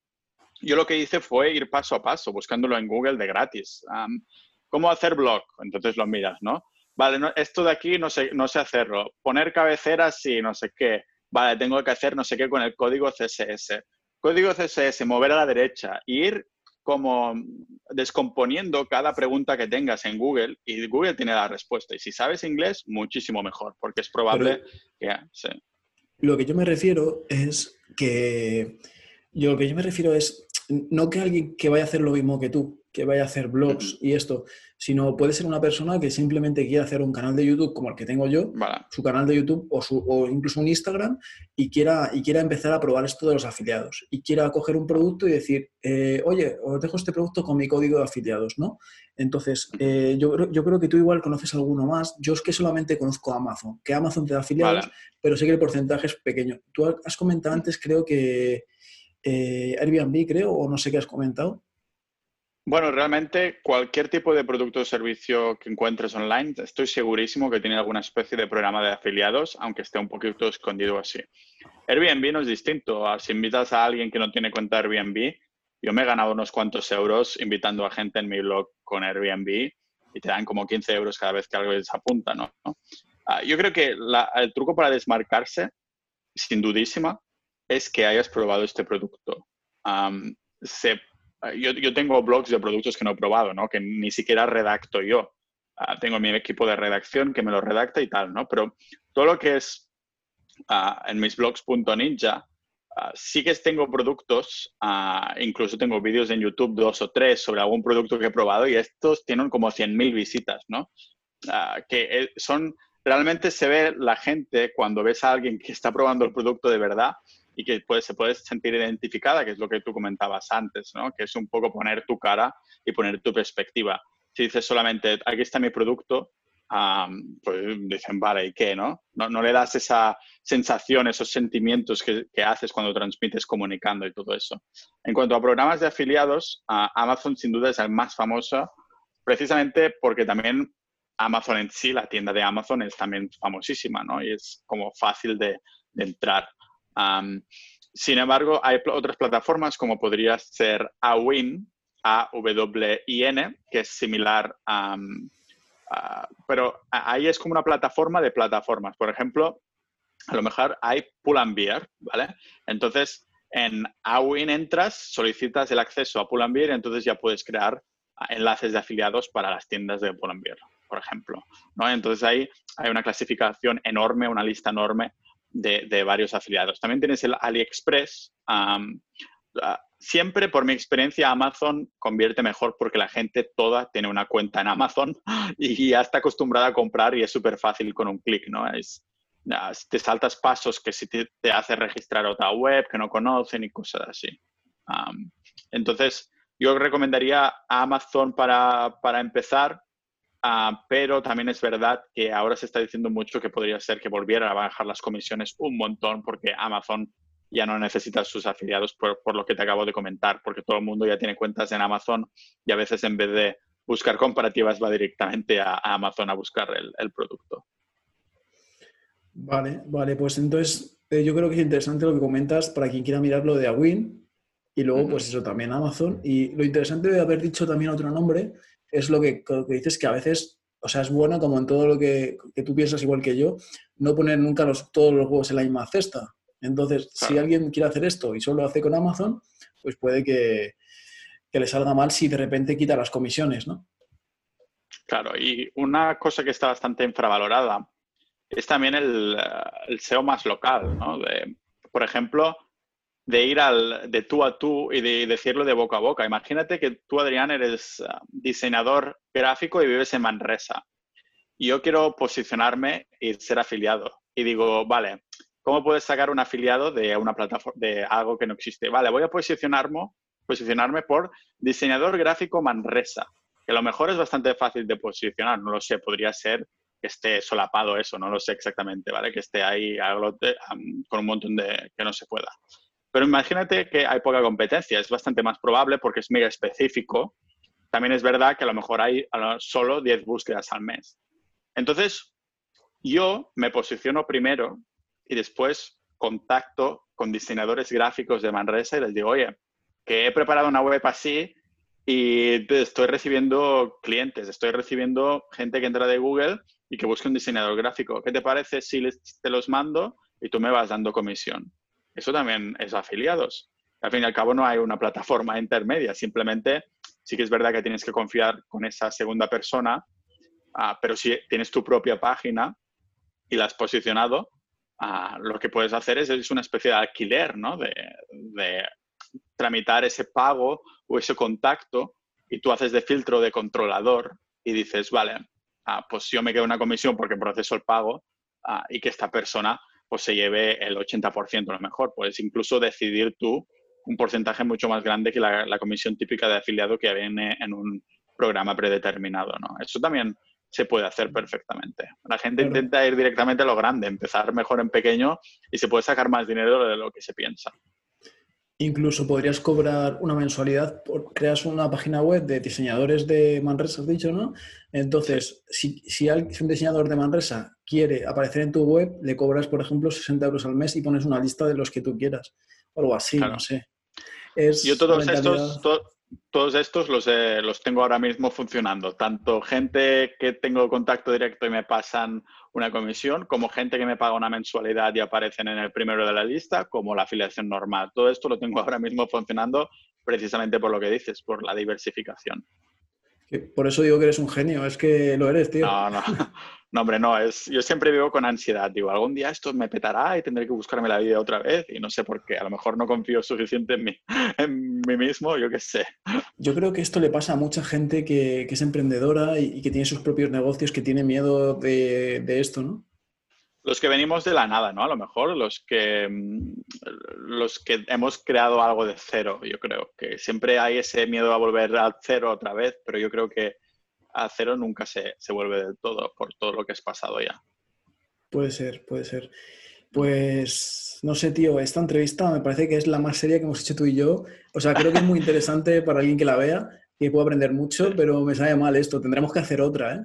yo lo que hice fue ir paso a paso, buscándolo en Google de gratis. ¿Cómo hacer blog? Entonces lo miras, ¿no? Vale, esto de aquí no sé, no sé hacerlo. Poner cabeceras y no sé qué. Vale, tengo que hacer no sé qué con el código CSS. Código CSS, mover a la derecha, ir como descomponiendo cada pregunta que tengas en Google y Google tiene la respuesta. Y si sabes inglés, muchísimo mejor, porque es probable que... Sí. Lo que yo me refiero es que yo lo que yo me refiero es no que alguien que vaya a hacer lo mismo que tú, que vaya a hacer blogs y esto, sino puede ser una persona que simplemente quiera hacer un canal de YouTube como el que tengo yo, su canal de YouTube o, su, o, incluso un Instagram y quiera, y quiera empezar a probar esto de los afiliados y quiera coger un producto y decir, eh, oye, os dejo este producto con mi código de afiliados, ¿no? Entonces, eh, yo, yo, creo que tú igual conoces alguno más. Yo es que solamente conozco Amazon, que Amazon te da afiliados, pero sé que el porcentaje es pequeño. Tú has comentado antes, creo que eh, Airbnb, creo, o no sé qué has comentado. Bueno, realmente cualquier tipo de producto o servicio que encuentres online, estoy segurísimo que tiene alguna especie de programa de afiliados, aunque esté un poquito escondido así. Airbnb no es distinto. Si invitas a alguien que no tiene cuenta Airbnb, yo me he ganado unos cuantos euros invitando a gente en mi blog con Airbnb y te dan como 15 euros cada vez que algo se apunta, ¿no? Ah, yo creo que el truco para desmarcarse, sin dudísima, es que hayas probado este producto. se yo, tengo blogs de productos que no he probado, ¿no? Que ni siquiera redacto yo. Ah, tengo mi equipo de redacción que me lo redacta y tal, ¿no? Pero todo lo que es uh, en mis blogs.ninja, sí que tengo productos, incluso tengo vídeos en YouTube, dos o tres, sobre algún producto que he probado y estos tienen como 100.000 visitas, ¿no? que eh, son, realmente se ve la gente cuando ves a alguien que está probando el producto de verdad y que se puede sentir identificada, que es lo que tú comentabas antes, ¿no? que es un poco poner tu cara y poner tu perspectiva. Si dices solamente, aquí está mi producto, pues dicen, vale, ¿y qué? No? no? le das esa sensación, esos sentimientos que, haces cuando transmites comunicando y todo eso. En cuanto a programas de afiliados, Amazon sin duda es el más famoso, precisamente porque también Amazon en sí, la tienda de Amazon es también famosísima, ¿no? Y es como fácil de entrar sin embargo, hay otras plataformas como podría ser Awin, A-W-I-N, que es similar a... pero ahí es como una plataforma de plataformas. Por ejemplo, a lo mejor hay Pull and Bear, ¿vale? Entonces, en Awin entras, solicitas el acceso a Pull and Bear y entonces ya puedes crear enlaces de afiliados para las tiendas de Pull and Bear, por ejemplo. ¿no? Entonces ahí hay una clasificación enorme, una lista enorme de, varios afiliados. También tienes el AliExpress. Siempre, por mi experiencia, Amazon convierte mejor porque la gente toda tiene una cuenta en Amazon y ya está acostumbrada a comprar y es súper fácil con un clic, ¿no? Es, te saltas pasos que si te, hace registrar otra web que no conocen y cosas así. entonces, yo recomendaría a Amazon para, para empezar Ah, pero también es verdad que ahora se está diciendo mucho que podría ser que volvieran a bajar las comisiones un montón porque Amazon ya no necesita sus afiliados por, lo que te acabo de comentar, porque todo el mundo ya tiene cuentas en Amazon y a veces en vez de buscar comparativas va directamente a, Amazon a buscar el, producto. Vale, vale, pues entonces eh, yo creo que es interesante lo que comentas para quien quiera mirar lo de Awin y luego pues eso también Amazon. Y lo interesante de haber dicho también otro nombre es lo que, dices que a veces, o sea, es bueno como en todo lo que, tú piensas igual que yo, no poner nunca los, todos los huevos en la misma cesta. Entonces, si alguien quiere hacer esto y solo lo hace con Amazon, pues puede que, le salga mal si de repente quita las comisiones, ¿no? Claro, y una cosa que está bastante infravalorada es también el, el SEO más local, ¿no? De, por ejemplo, de ir al, de tú a tú y de decirlo de boca a boca. Imagínate que tú, Adrián, eres ah, diseñador gráfico y vives en Manresa. Yo quiero posicionarme y ser afiliado. Y digo, vale, ¿cómo puedes sacar un afiliado de una plataforma, de algo que no existe? Vale, voy a posicionarme posicionarme por diseñador gráfico Manresa, que a lo mejor es bastante fácil de posicionar, no lo sé, podría ser que esté solapado eso, no lo sé exactamente, ¿vale? Que esté ahí con un montón de que no se pueda. Pero imagínate que hay poca competencia, es bastante más probable porque es mega específico. También es verdad que a lo mejor hay solo 10 búsquedas al mes. Entonces, yo me posiciono primero y después contacto con diseñadores gráficos de Manresa y les digo, oye, que he preparado una web así y estoy recibiendo clientes, estoy recibiendo gente que entra de Google y que busca un diseñador gráfico. ¿Qué te parece si te los mando y tú me vas dando comisión? Eso también es afiliados. Al fin y al cabo no hay una plataforma intermedia, simplemente sí que es verdad que tienes que confiar con esa segunda persona, ah, pero si tienes tu propia página y la has posicionado, ah, lo que puedes hacer es, una especie de alquiler, ¿no? De, tramitar ese pago o ese contacto y tú haces de filtro de controlador y dices, vale, Ah, pues yo me quedo una comisión porque proceso el pago y que esta persona pues se lleve el 80% a lo mejor. Puedes incluso decidir tú un porcentaje mucho más grande que la, comisión típica de afiliado que viene en un programa predeterminado. ¿no? Eso también se puede hacer perfectamente. La gente intenta ir directamente a lo grande, empezar mejor en pequeño y se puede sacar más dinero de lo que se piensa. Incluso podrías cobrar una mensualidad, por, creas una página web de diseñadores de Manresa, has dicho, ¿no? Entonces, si, si, un diseñador de Manresa quiere aparecer en tu web, le cobras, por ejemplo, 60 euros al mes y pones una lista de los que tú quieras. O algo así, no sé. Yo todos estos, todos estos los, los tengo ahora mismo funcionando. Tanto gente que tengo contacto directo y me pasan una comisión, como gente que me paga una mensualidad y aparecen en el primero de la lista, como la afiliación normal. Todo esto lo tengo ahora mismo funcionando precisamente por lo que dices, por la diversificación. Por eso digo que eres un genio, es que lo eres, tío. No, no. No, hombre, no, es, yo siempre vivo con ansiedad. Digo, algún día esto me petará y tendré que buscarme la vida otra vez y no sé por qué. A lo mejor no confío suficiente en mí, en mí mismo, yo qué sé. Yo creo que esto le pasa a mucha gente que, es emprendedora y, que tiene sus propios negocios, que tiene miedo de, esto, ¿no? Los que venimos de la nada, ¿no? A lo mejor los que, mm, los que hemos creado algo de cero, yo creo. Que siempre hay ese miedo a volver al cero otra vez, pero yo creo que a cero nunca se, vuelve del todo por todo lo que has pasado ya. Puede ser, puede ser. Pues no sé, tío, esta entrevista me parece que es la más seria que hemos hecho tú y yo. O sea, creo que es muy interesante para alguien que la vea, que pueda aprender mucho, pero me sale mal esto. Tendremos que hacer otra, ¿eh?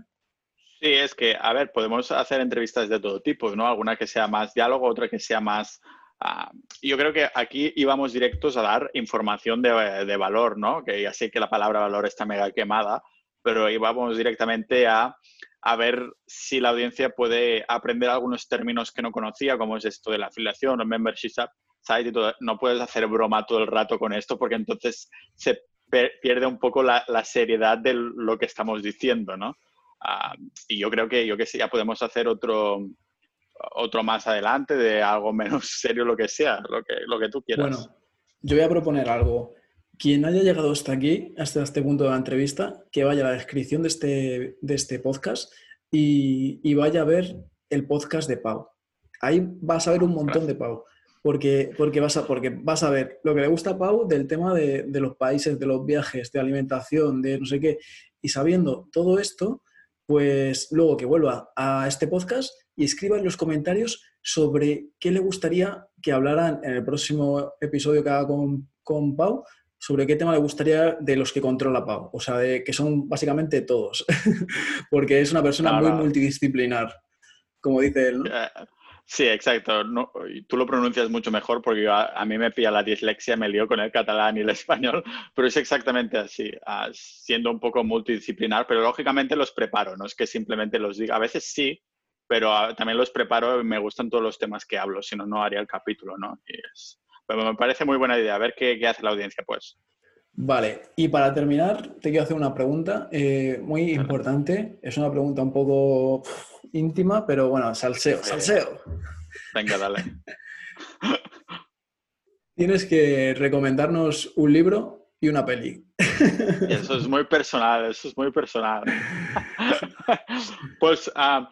Sí, es que, a ver, podemos hacer entrevistas de todo tipo, ¿no? Alguna que sea más diálogo, otra que sea más... Ah, yo creo que aquí íbamos directos a dar información de, de valor, ¿no? Que ya sé que la palabra valor está mega quemada, pero íbamos directamente a, a, ver si la audiencia puede aprender algunos términos que no conocía, como es esto de la afiliación o membership site y todo. No puedes hacer broma todo el rato con esto porque entonces se pierde un poco la, la, seriedad de lo que estamos diciendo, ¿no? Ah, y yo creo que, yo que sí, ya podemos hacer otro, otro más adelante de algo menos serio, lo que sea, lo que, lo que tú quieras. Bueno, yo voy a proponer algo quien haya llegado hasta aquí, hasta este punto de la entrevista, que vaya a la descripción de este, de este podcast y, vaya a ver el podcast de Pau. Ahí vas a ver un montón de Pau. Porque, porque, vas a, porque vas a ver lo que le gusta a Pau del tema de, los países, de los viajes, de alimentación, de no sé qué. Y sabiendo todo esto, pues luego que vuelva a este podcast y escriba en los comentarios sobre qué le gustaría que hablaran en el próximo episodio que haga con, con Pau sobre qué tema le gustaría de los que controla Pau. O sea, de, que son básicamente todos, porque es una persona muy multidisciplinar, como dice él. Eh, sí, exacto. tú lo pronuncias mucho mejor porque a, mí me pilla la dislexia, me lío con el catalán y el español, pero es exactamente así, siendo un poco multidisciplinar, pero lógicamente los preparo, no es que simplemente los diga. A veces sí, pero ah, también los preparo y me gustan todos los temas que hablo, si no, no haría el capítulo, ¿no? Y es, pero me parece muy buena idea. A ver qué, hace la audiencia, pues. Vale, y para terminar, te quiero hacer una pregunta eh, muy importante. Es una pregunta un poco íntima, pero bueno, salseo, salseo. Venga, dale. Tienes que recomendarnos un libro y una peli. Eso es muy personal, eso es muy personal. pues ah,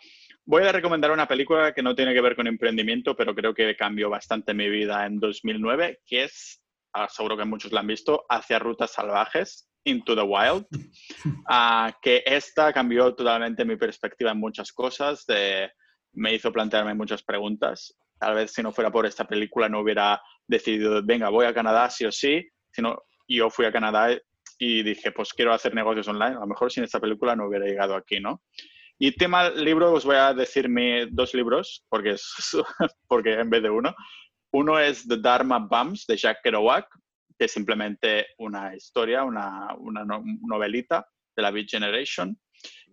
Voy a recomendar una película que no tiene que ver con emprendimiento, pero creo que cambió bastante mi vida en 2009, que es ah, seguro que muchos la han visto, Hacia Rutas Salvajes, Into the Wild, uh, que esta cambió totalmente mi perspectiva en muchas cosas, de, me hizo plantearme muchas preguntas. Tal vez si no fuera por esta película no hubiera decidido, venga, voy a Canadá sí o sí, sino yo fui a Canadá y dije, pues quiero hacer negocios online. A lo mejor sin esta película no hubiera llegado aquí, ¿no? Y tema libro, os voy a decir dos libros, porque, es, porque en vez de uno. Uno es The Dharma Bums, de Jack Kerouac, que es simplemente una historia, una, una novelita de la Beat Generation.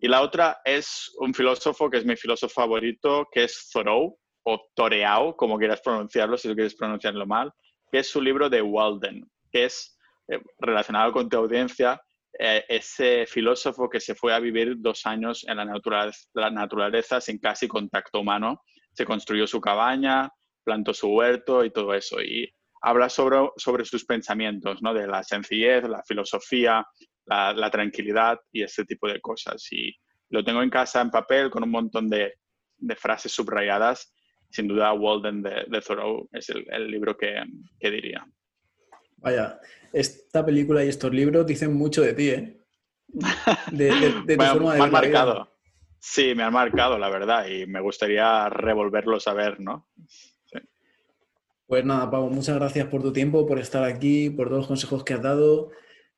Y la otra es un filósofo que es mi filósofo favorito, que es Thoreau, o Toreau, como quieras pronunciarlo, si tú quieres pronunciarlo mal, que es su libro de Walden, que es eh, relacionado con tu audiencia, eh, ese filósofo que se fue a vivir dos años en la naturaleza, la naturaleza sin casi contacto humano, se construyó su cabaña, plantó su huerto y todo eso. Y habla sobre, sobre sus pensamientos, ¿no? de la sencillez, la filosofía, la, tranquilidad y ese tipo de cosas. Y lo tengo en casa en papel con un montón de, de frases subrayadas. Sin duda, Walden de, Thoreau es el, el libro que, que diría. Vaya, esta película y estos libros dicen mucho de ti, ¿eh? De, de, tu forma de me han marcado. Sí, me han marcado, la verdad, y me gustaría revolverlos a ver, ¿no? Pues nada, Pablo, muchas gracias por tu tiempo, por estar aquí, por todos los consejos que has dado.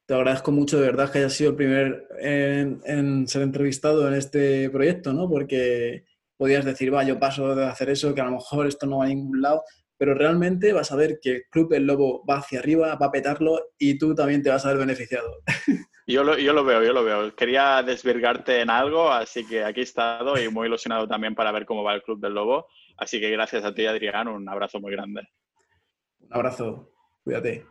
Te agradezco mucho de verdad que hayas sido el primer en, en ser entrevistado en este proyecto, ¿no? Porque podías decir, va, yo paso de hacer eso, que a lo mejor esto no va a ningún lado, pero realmente vas a ver que el Club El Lobo va hacia arriba, va a petarlo y tú también te vas a ver beneficiado. Yo lo, yo lo veo, yo lo veo. Quería desvirgarte en algo, así que aquí he estado y muy ilusionado también para ver cómo va el Club del Lobo. Así que gracias a ti, Adrián, un abrazo muy grande. Un abrazo, cuídate.